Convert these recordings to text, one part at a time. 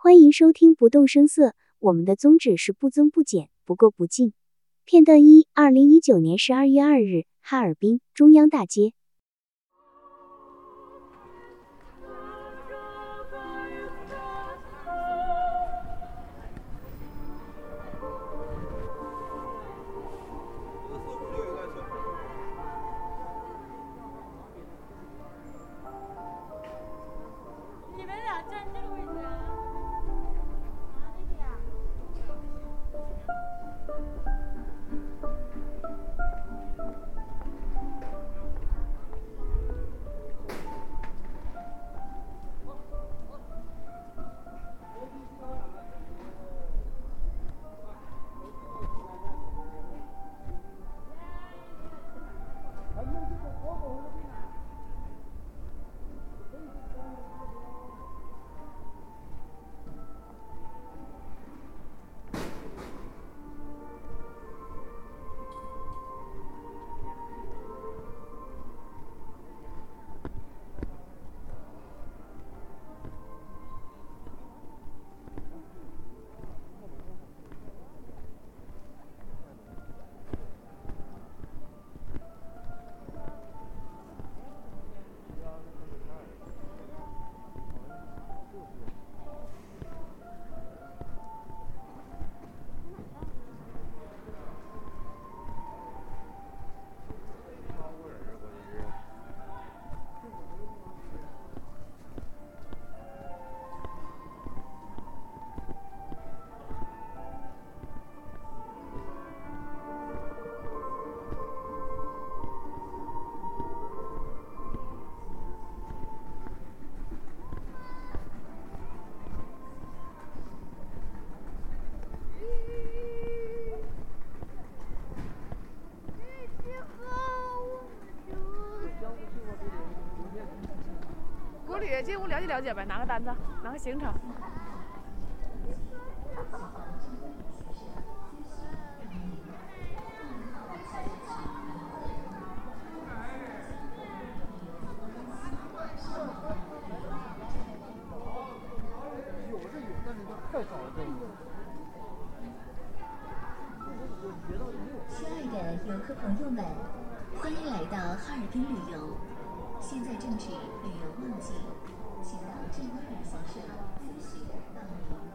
欢迎收听不动声色，我们的宗旨是不增不减，不垢不净。片段一：二零一九年十二月二日，哈尔滨中央大街。了解呗，拿个单子，拿个行程。亲爱的游客朋友们，欢迎来到哈尔滨旅游。现在正值旅游旺季，请到正规旅行社咨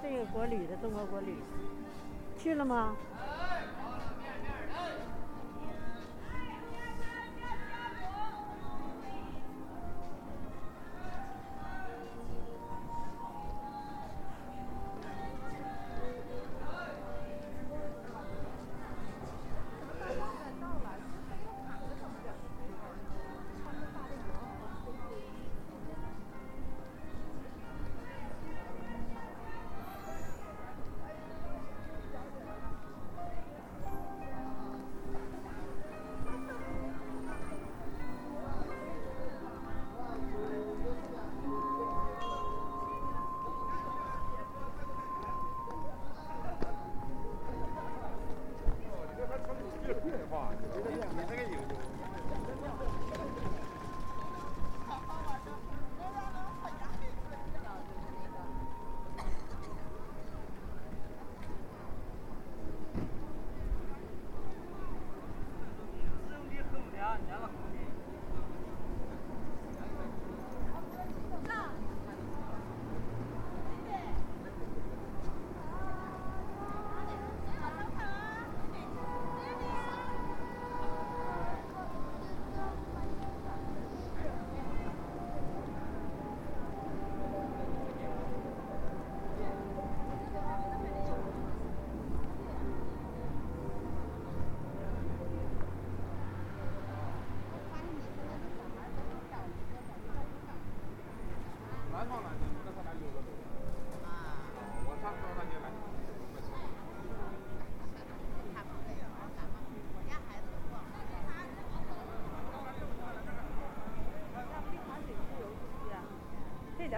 这个国旅的中国国旅，去了吗？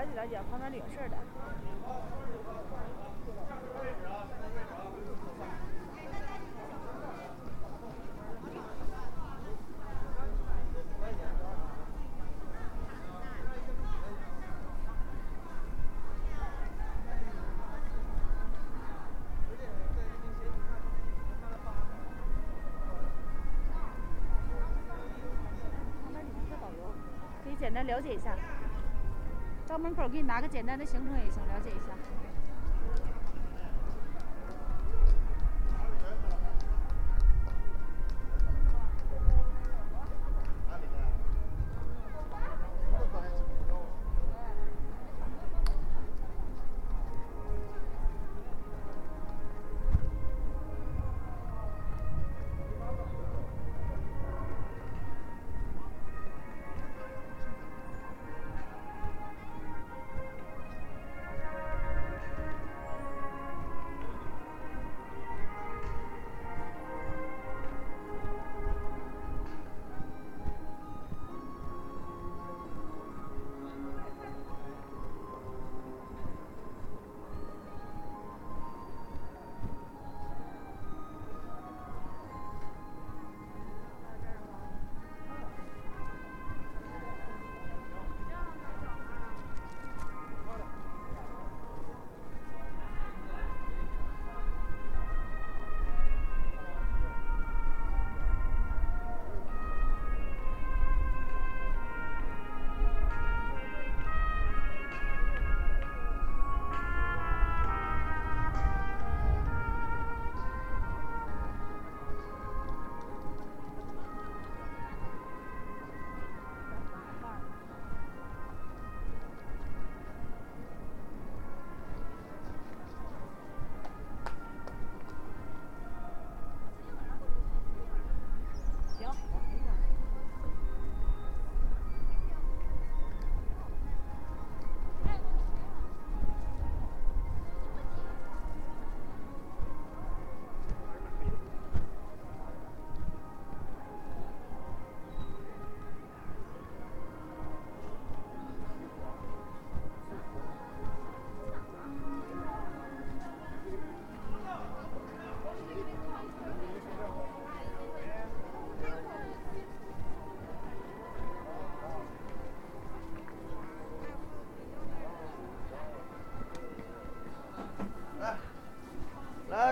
了解了解，旁边里有事的。旁边里面是导游，可以简单了解一下。门口给你拿个简单的行程也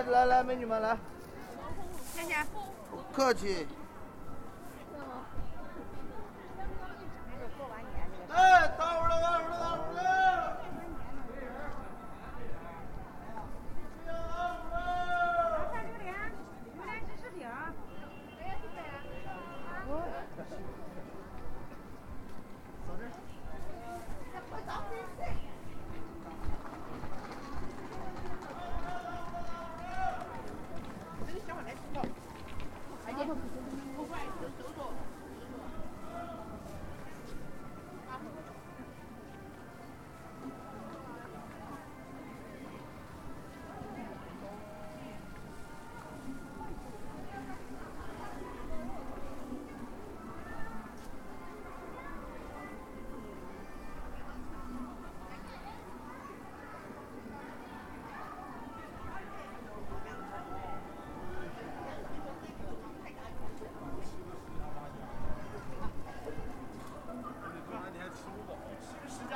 来来来，美女们来，谢谢。不客气。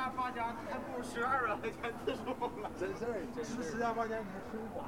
家八家，还不如吃二百块钱自助了。真事儿，这是十家八家，你还吃不饱。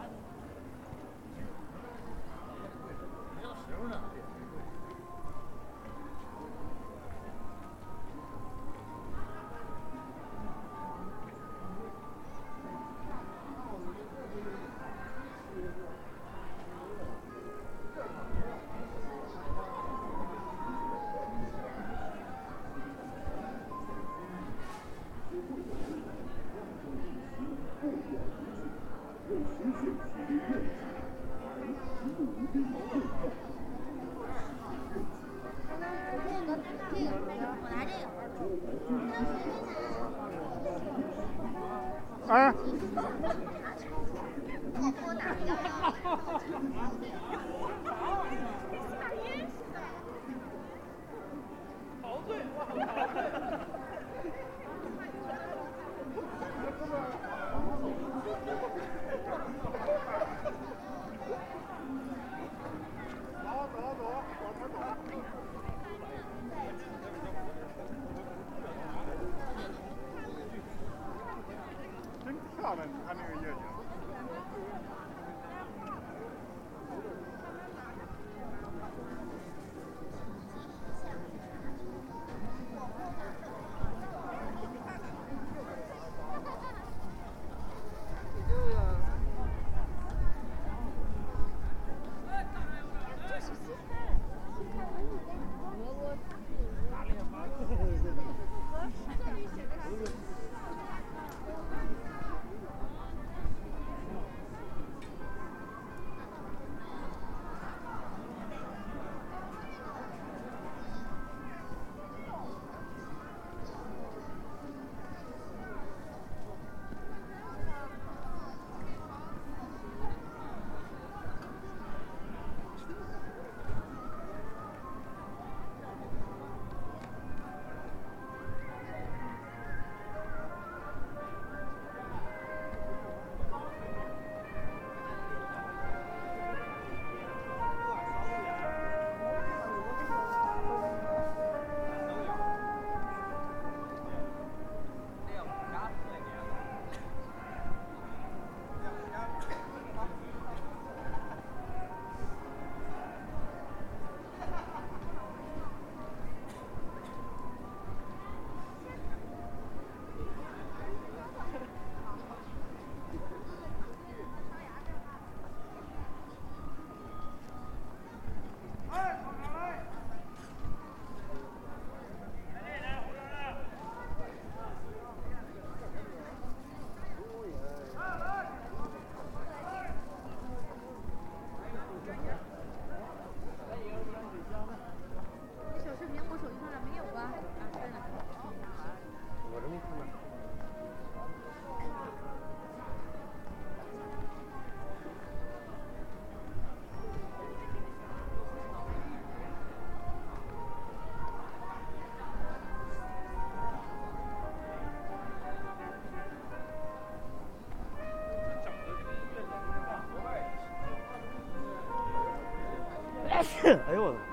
哎呦，我的。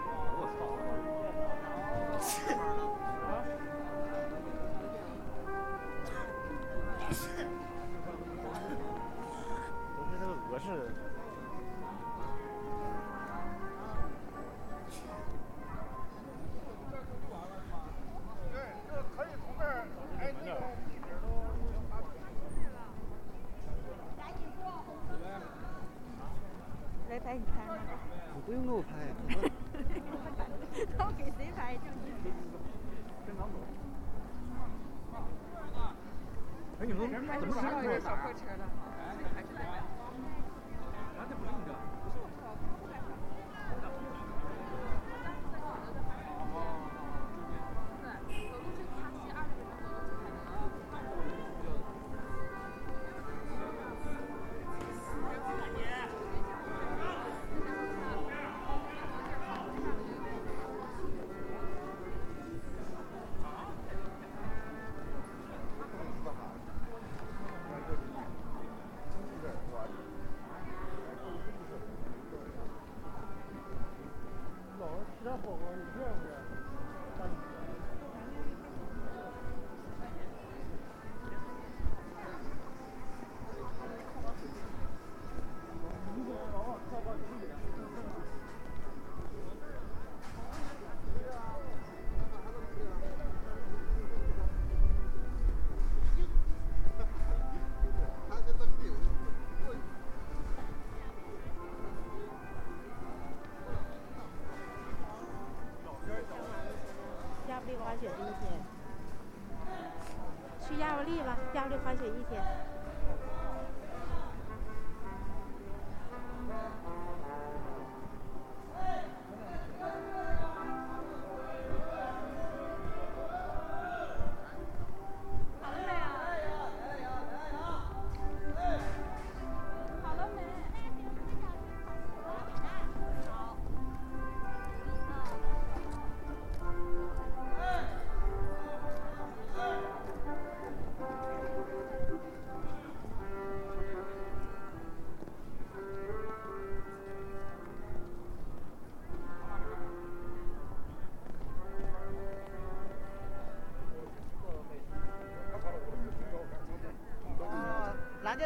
他们给谁拍就你。哎，你们怎么上去小破车了。滑雪的一天，去亚布力吧，亚布力滑雪一天。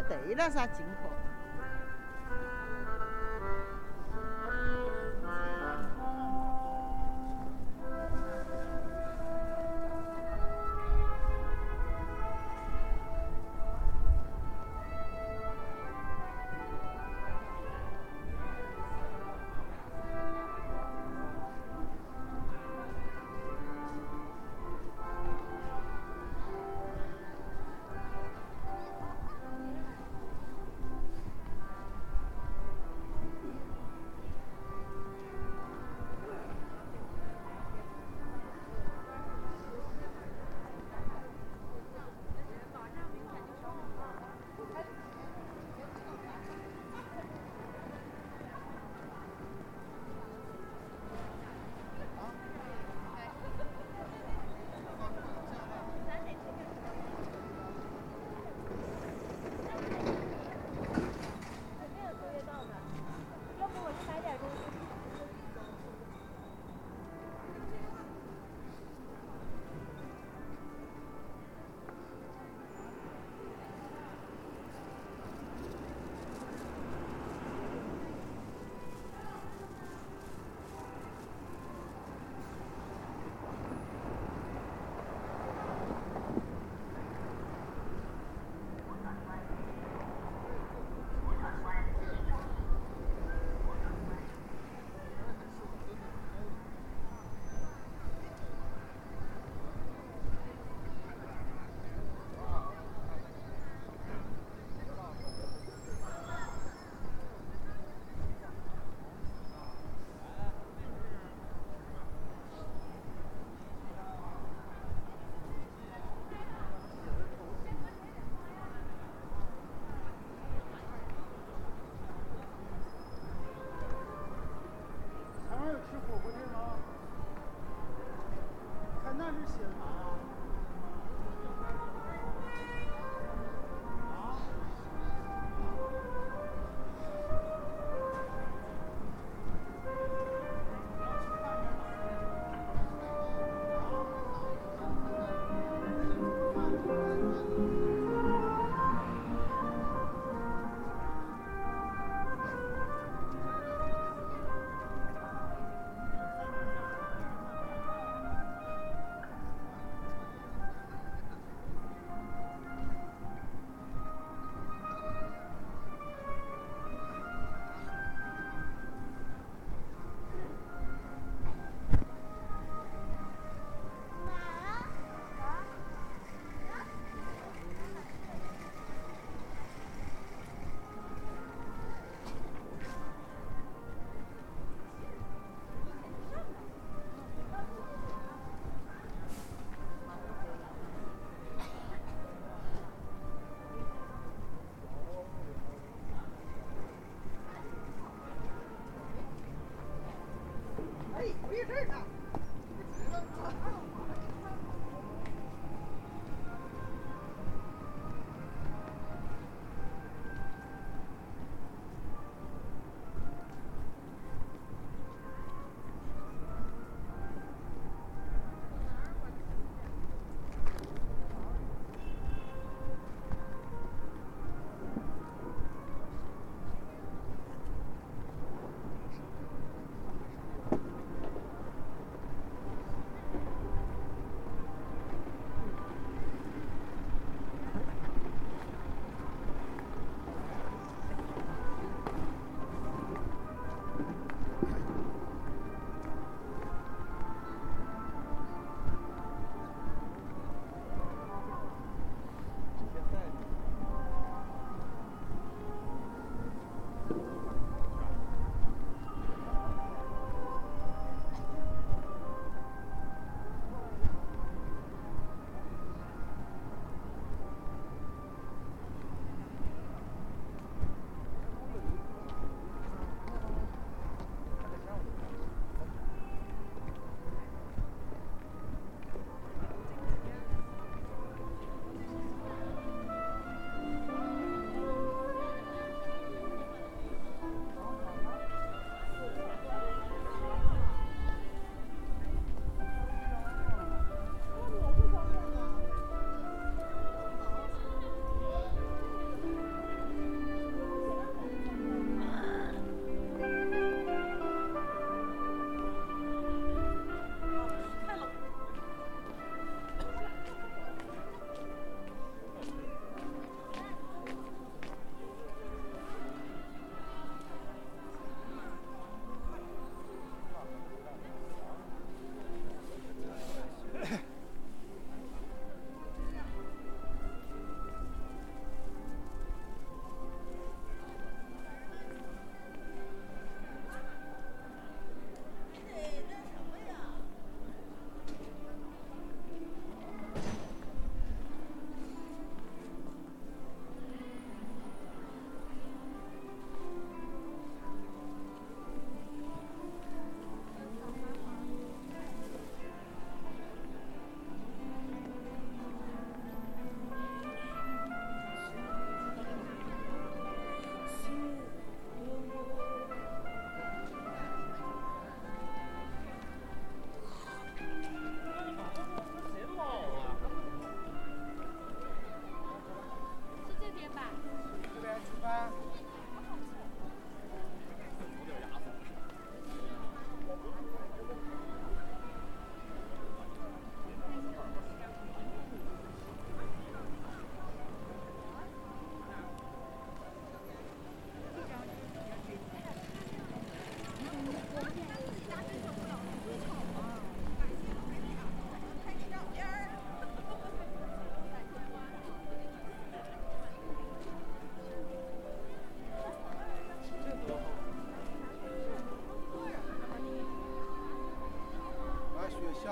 对了噻，进口。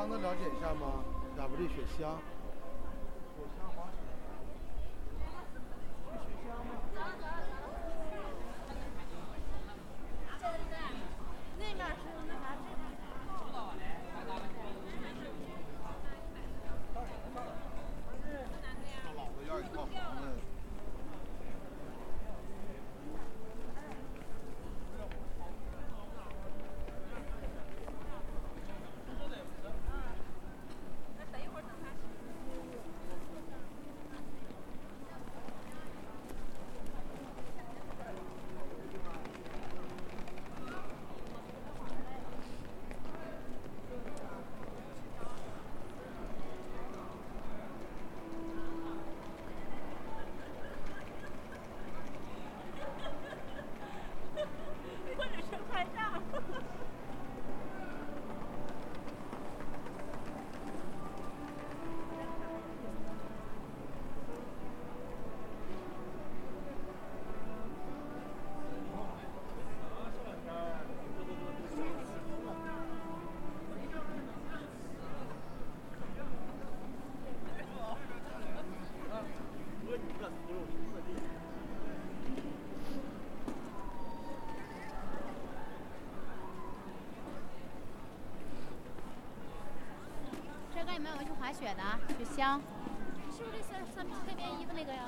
能了解一下吗？亚布力雪乡。那面是那啥，老的要一套房子。们有去滑雪的，雪乡。是不是这三三配边衣服那个呀？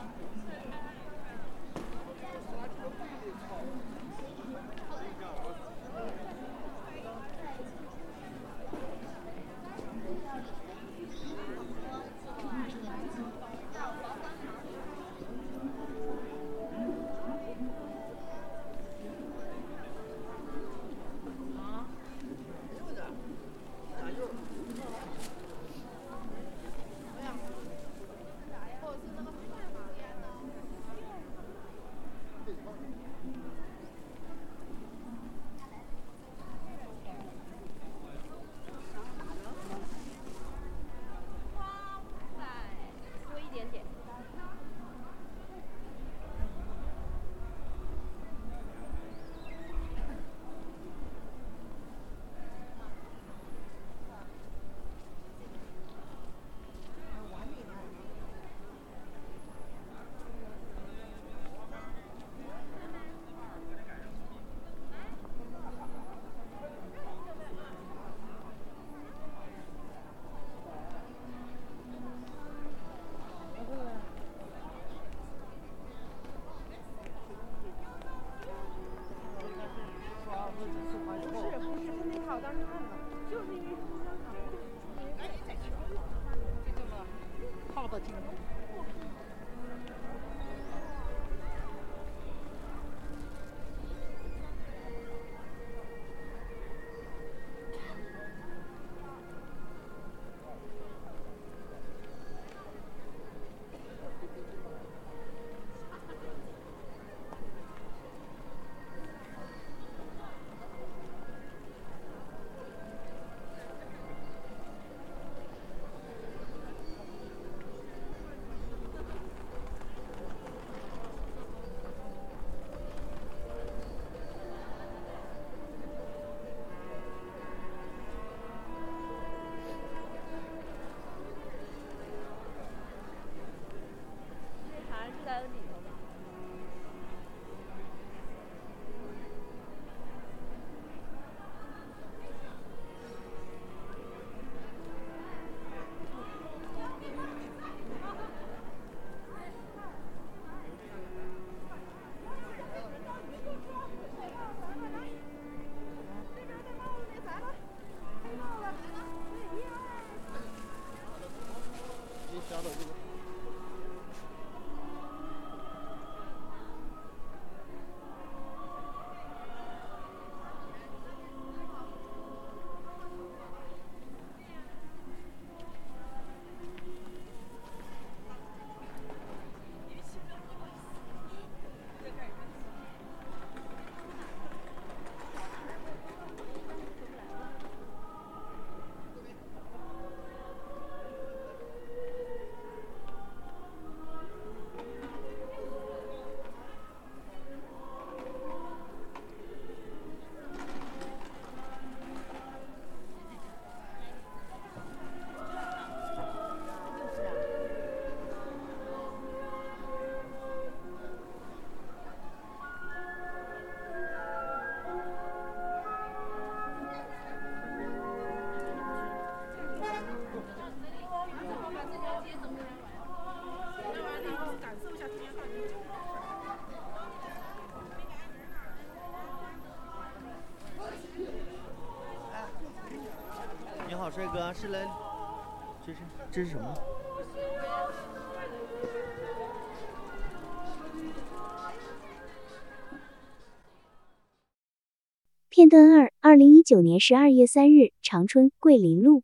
帅哥，是来，这是这是什么？片段二，二零一九年十二月三日，长春桂林路。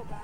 就往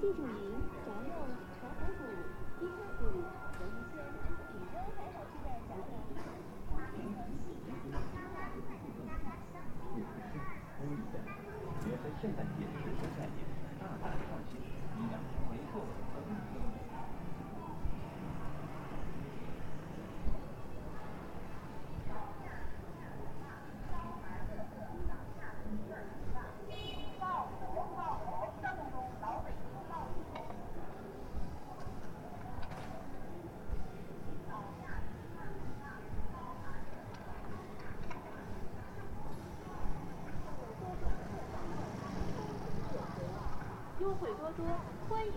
红源县属于炸肉、炒排骨、鸡排骨、鱿鱼鲜，比肉还好吃的炸肉。结合现代饮食新概念，大胆创新，营养回购和运用。优惠多多，欢迎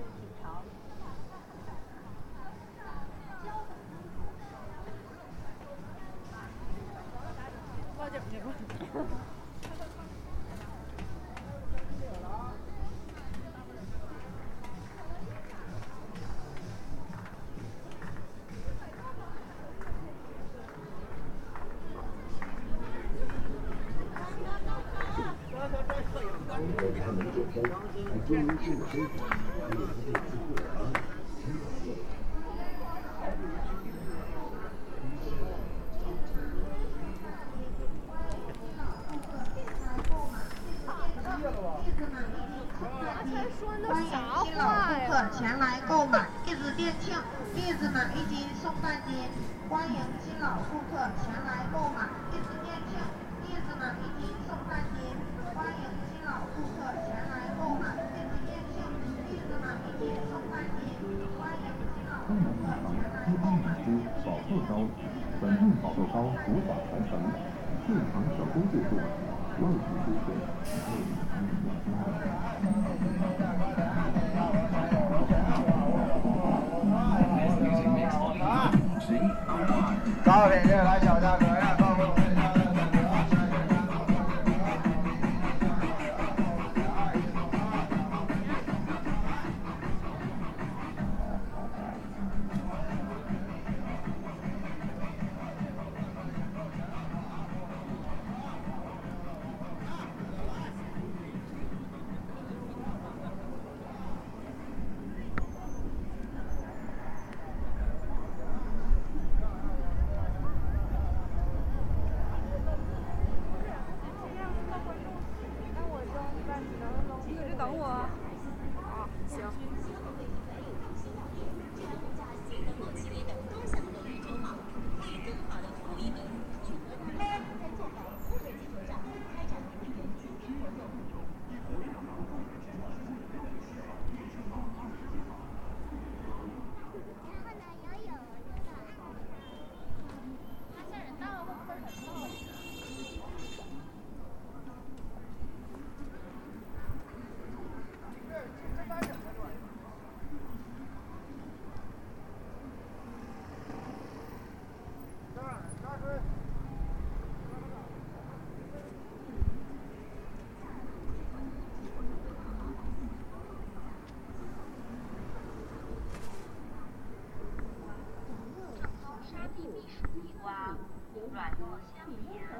ちょっと!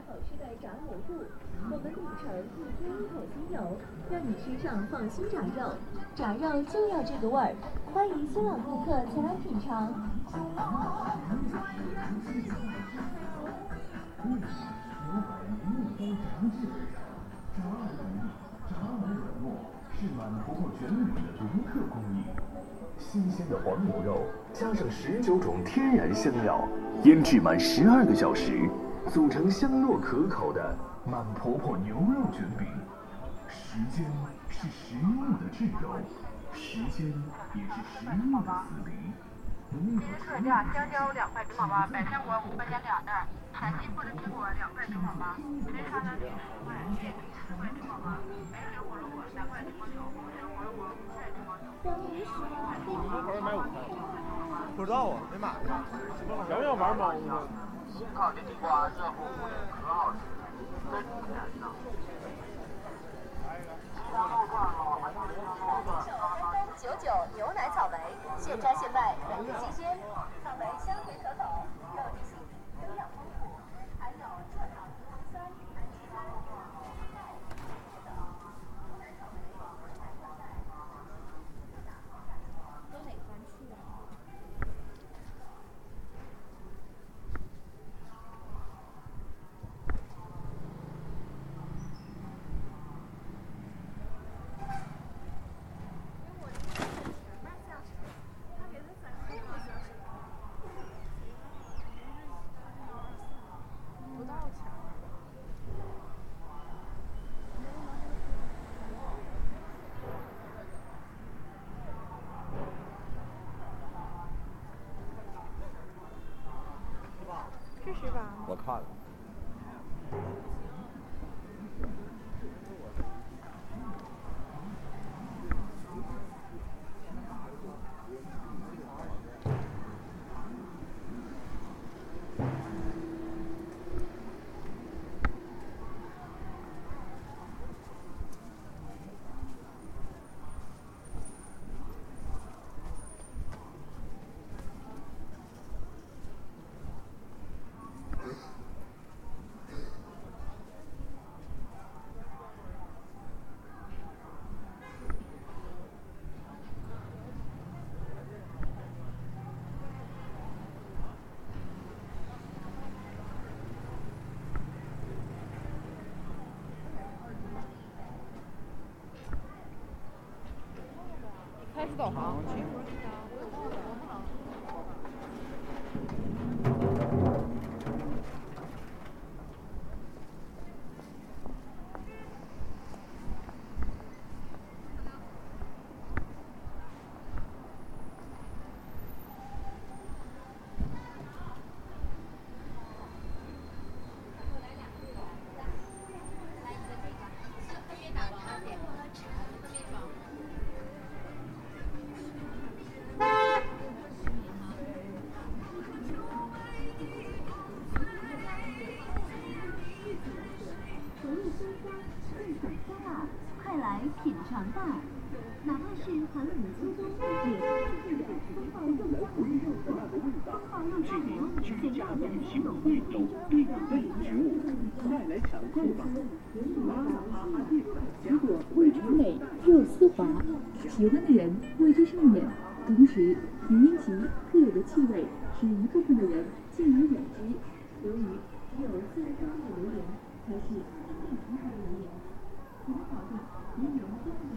好吃的炸牛肚，我们秉承一天一口精油，让你吃上放心炸肉。炸肉就要这个味儿，欢迎新老顾客前来品尝。炸完软糯是满婆婆卷饼的独特工艺。新鲜的黄牛肉，加上十九种天然香料，腌制满十二个小时，组成香糯可口的满婆婆牛肉卷饼。时间是食物的挚友，时间也是食物的死离。特价香蕉两块九毛八，百香果五块钱两袋，陕西不知苹果两块九毛八，滇沙南橘十块，叶皮四块九毛八，白水火龙果三块九毛九，红心火龙果五块九毛九。门口买五块。不知道啊，没买呢。要不要玩猫呢？新烤的地瓜热乎乎的，可好吃了，真甜呐。西山路段路还有西山路段。九九牛奶草莓，现摘现卖，每日新鲜，草莓香甜可口，肉质细腻，营养丰富，还有蔗糖、酸、氨基酸。是十八吗？我看了。开始导航。馍肉松，风暴肉夹馍现在在新龙店里，对对植物，快来抢购吧！如果味纯美，肉丝滑，喜欢的人为之上瘾，同时体因其特有的气味，使一部分的人敬而远之。由于只有自然高地的榴莲才是真正成熟的榴莲，才能保证人人丰富的口感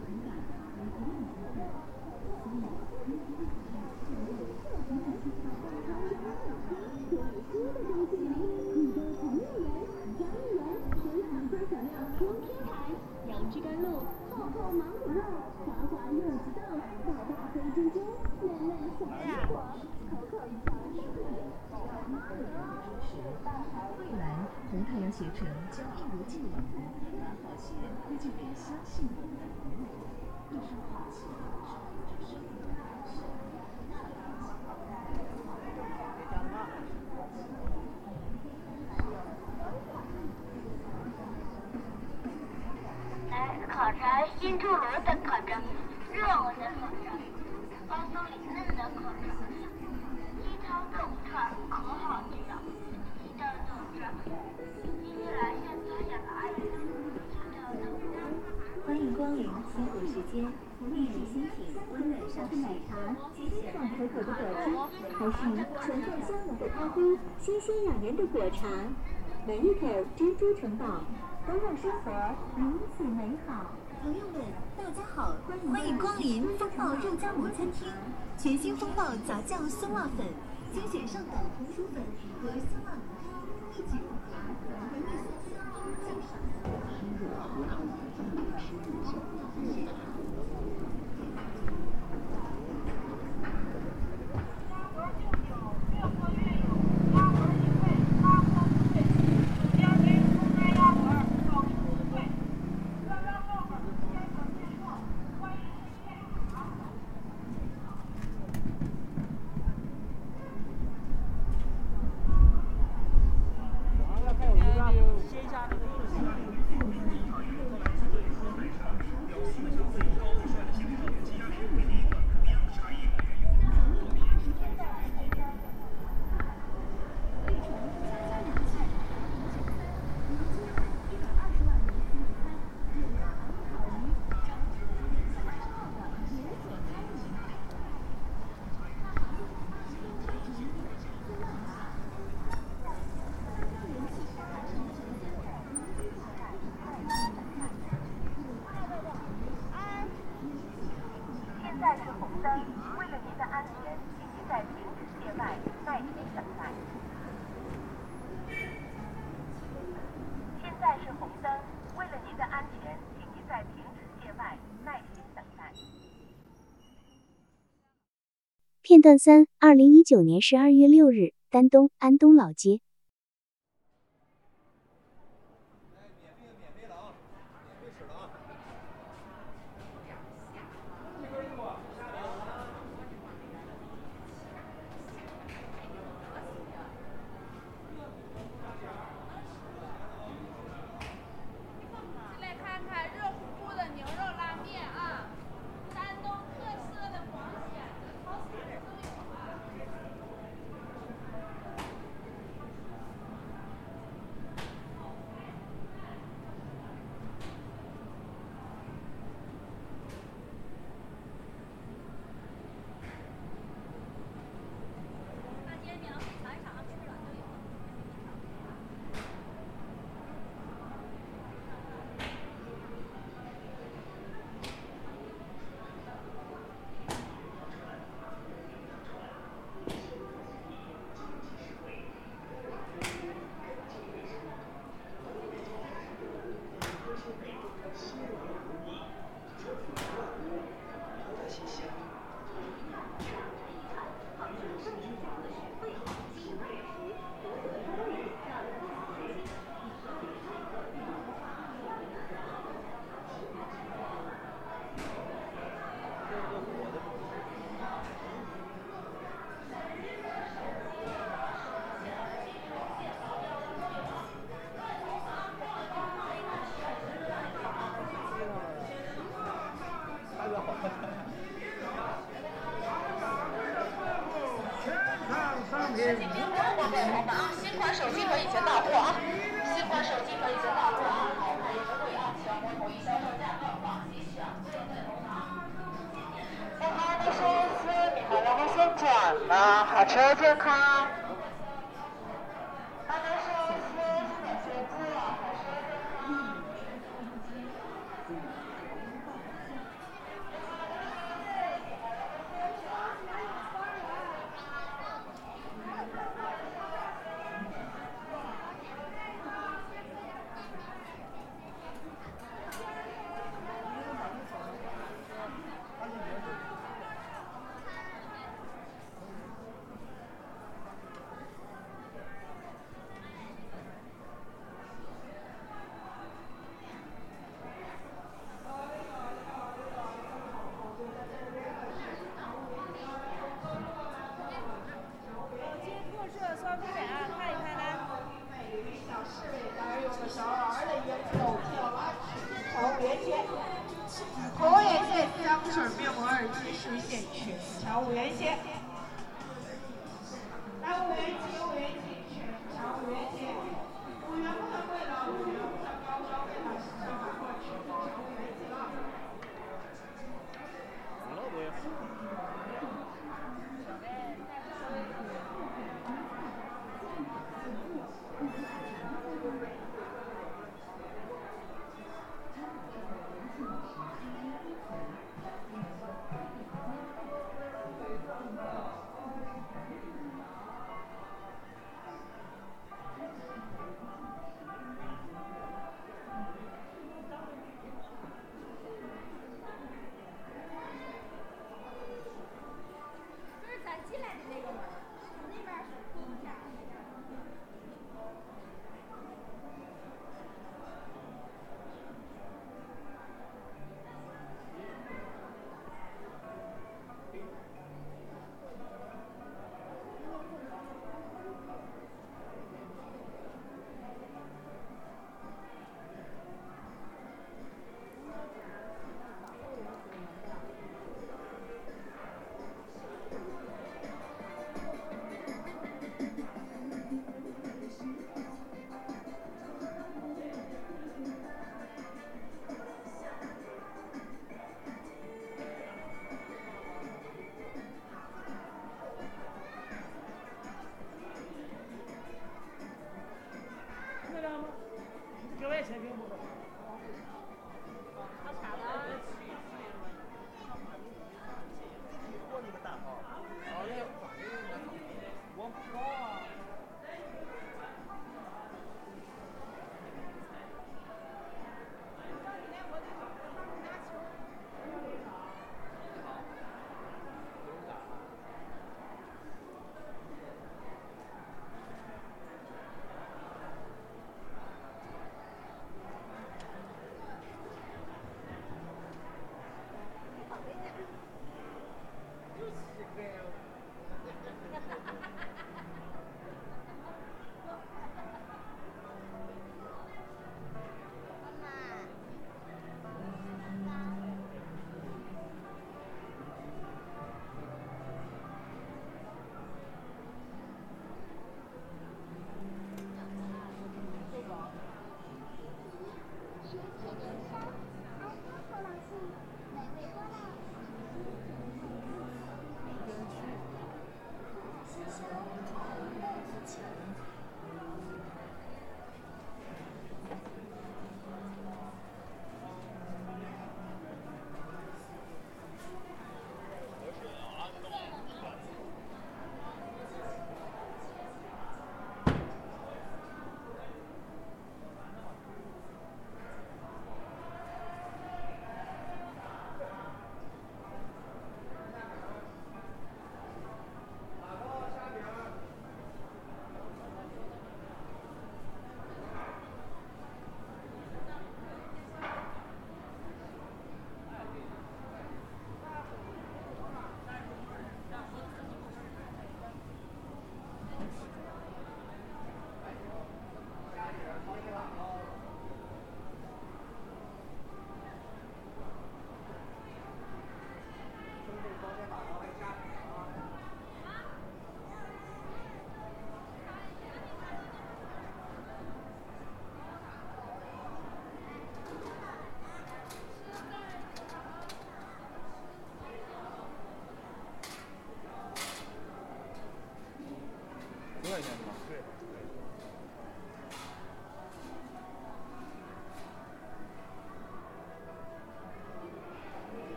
香浓的咖啡，新鲜养人的果茶，每一口珍珠城堡，都让生活如此美好。朋友们，大家好，欢迎光临风暴肉夹馍餐厅，全新风暴杂酱酸辣粉，精选上等红薯粉和酸辣浓汤一起混合，回味酸香，酱爽。现在是红灯，为了您的安全，请您在停止线外耐心等待。现在是红灯，为了您的安全，请您在停止线外耐心等待。片段三：二零一九年十二月六日，丹东安东老街。手机壳已经到货啊！新款手机盒已经到货啊！大家都是粉丝，你们应该先转了，好，车健康。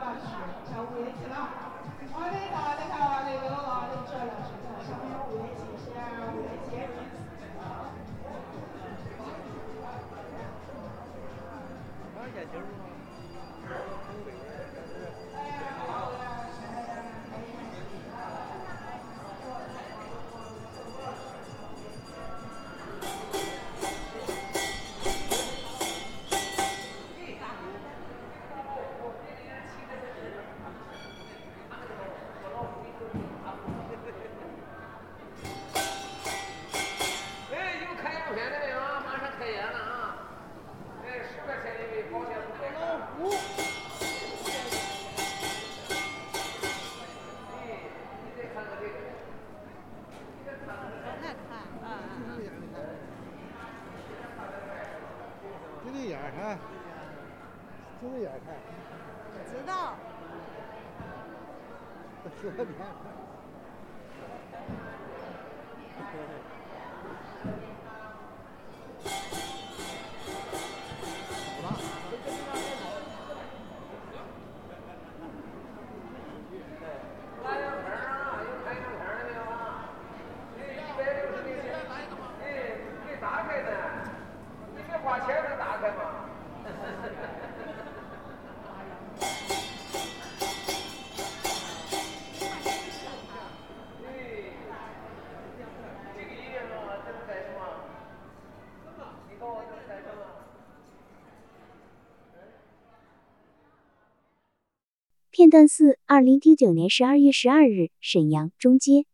小区像物业去了，我那个在看，我那个那个转了转，在上面物业信息啊，物业签名啊，还有眼？段四，二零一九年十二月十二日，沈阳中街。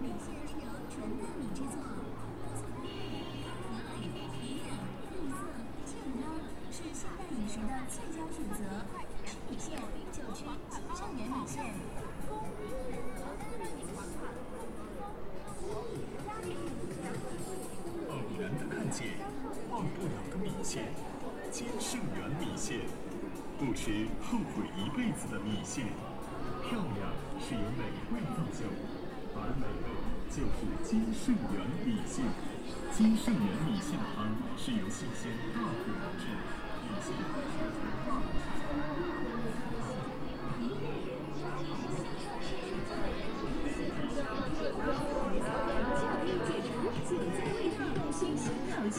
米线是由纯大米制作米线是现代饮食的最佳选择米线就吃金盛源米线偶然的看见忘不了的米线金盛源米线不吃后悔一辈子的米线。漂亮是由美味造就。完美就是金盛源米线。金盛源米线汤是由新鲜大骨熬制，米线大米制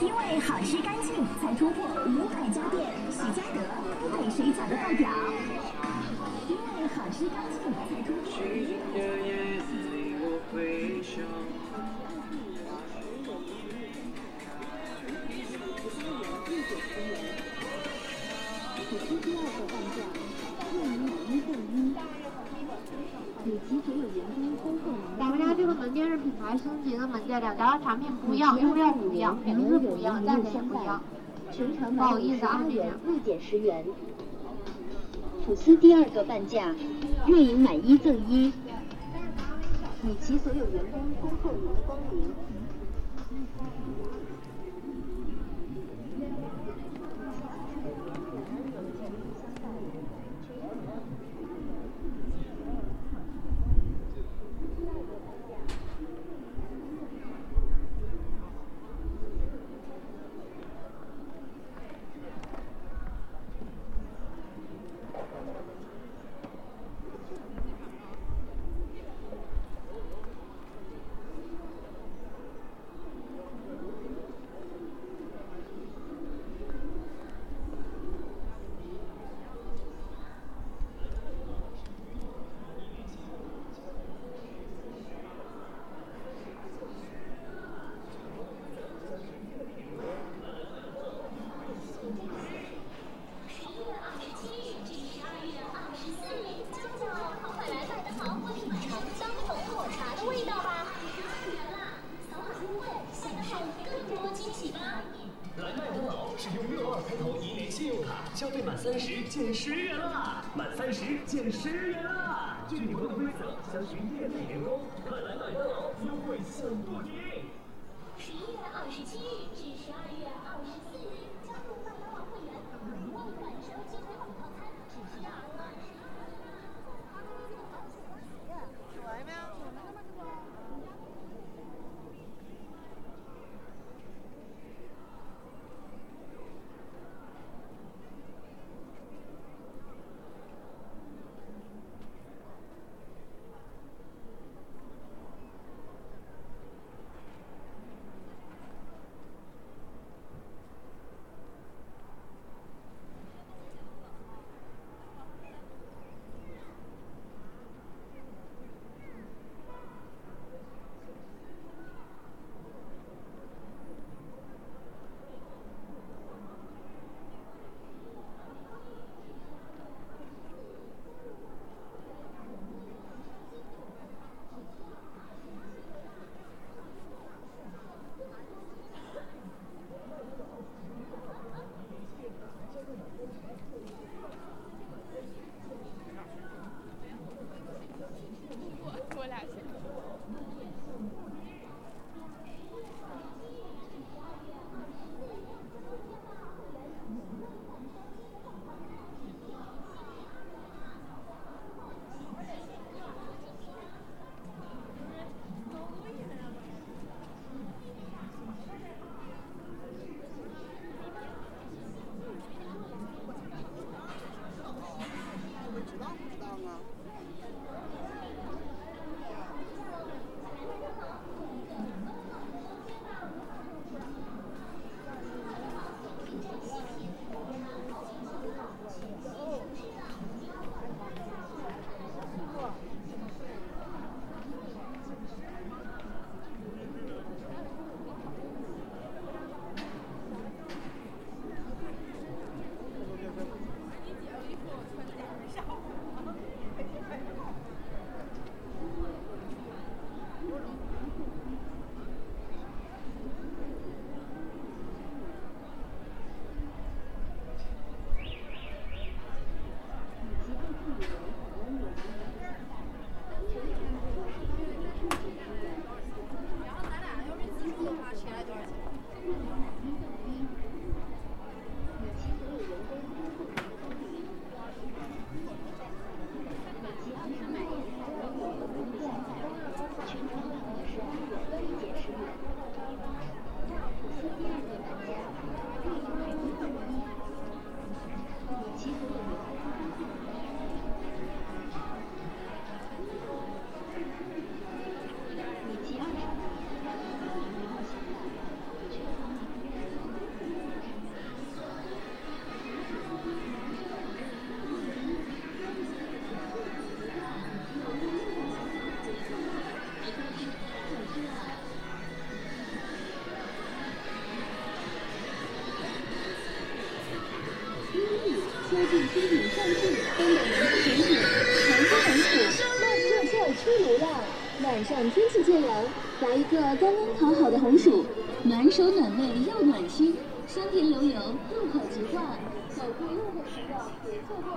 因为好吃干净，才突破五百家店，许家德东北水饺的代表。我们家这个门店是品牌升级的门店，两家的产品不一样，用料不一样，名字不一样，价钱也不一样。不好意思啊十八元这不减十元。吐司第二个半价，月营买一赠一。以及所有员工恭候您的光临。秋季新品上市，东北人气甜品长沙红薯慢热热出炉了。晚上天气渐凉，来一个刚刚烤好的红薯，暖手暖胃又暖心，香甜流油，入口即化。走过路过时的别错过，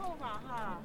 后方哈。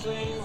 sing.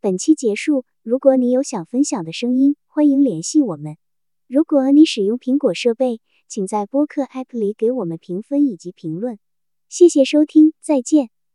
本期结束。如果你有想分享的声音，欢迎联系我们。如果你使用苹果设备，请在播客 App 里给我们评分以及评论。谢谢收听，再见。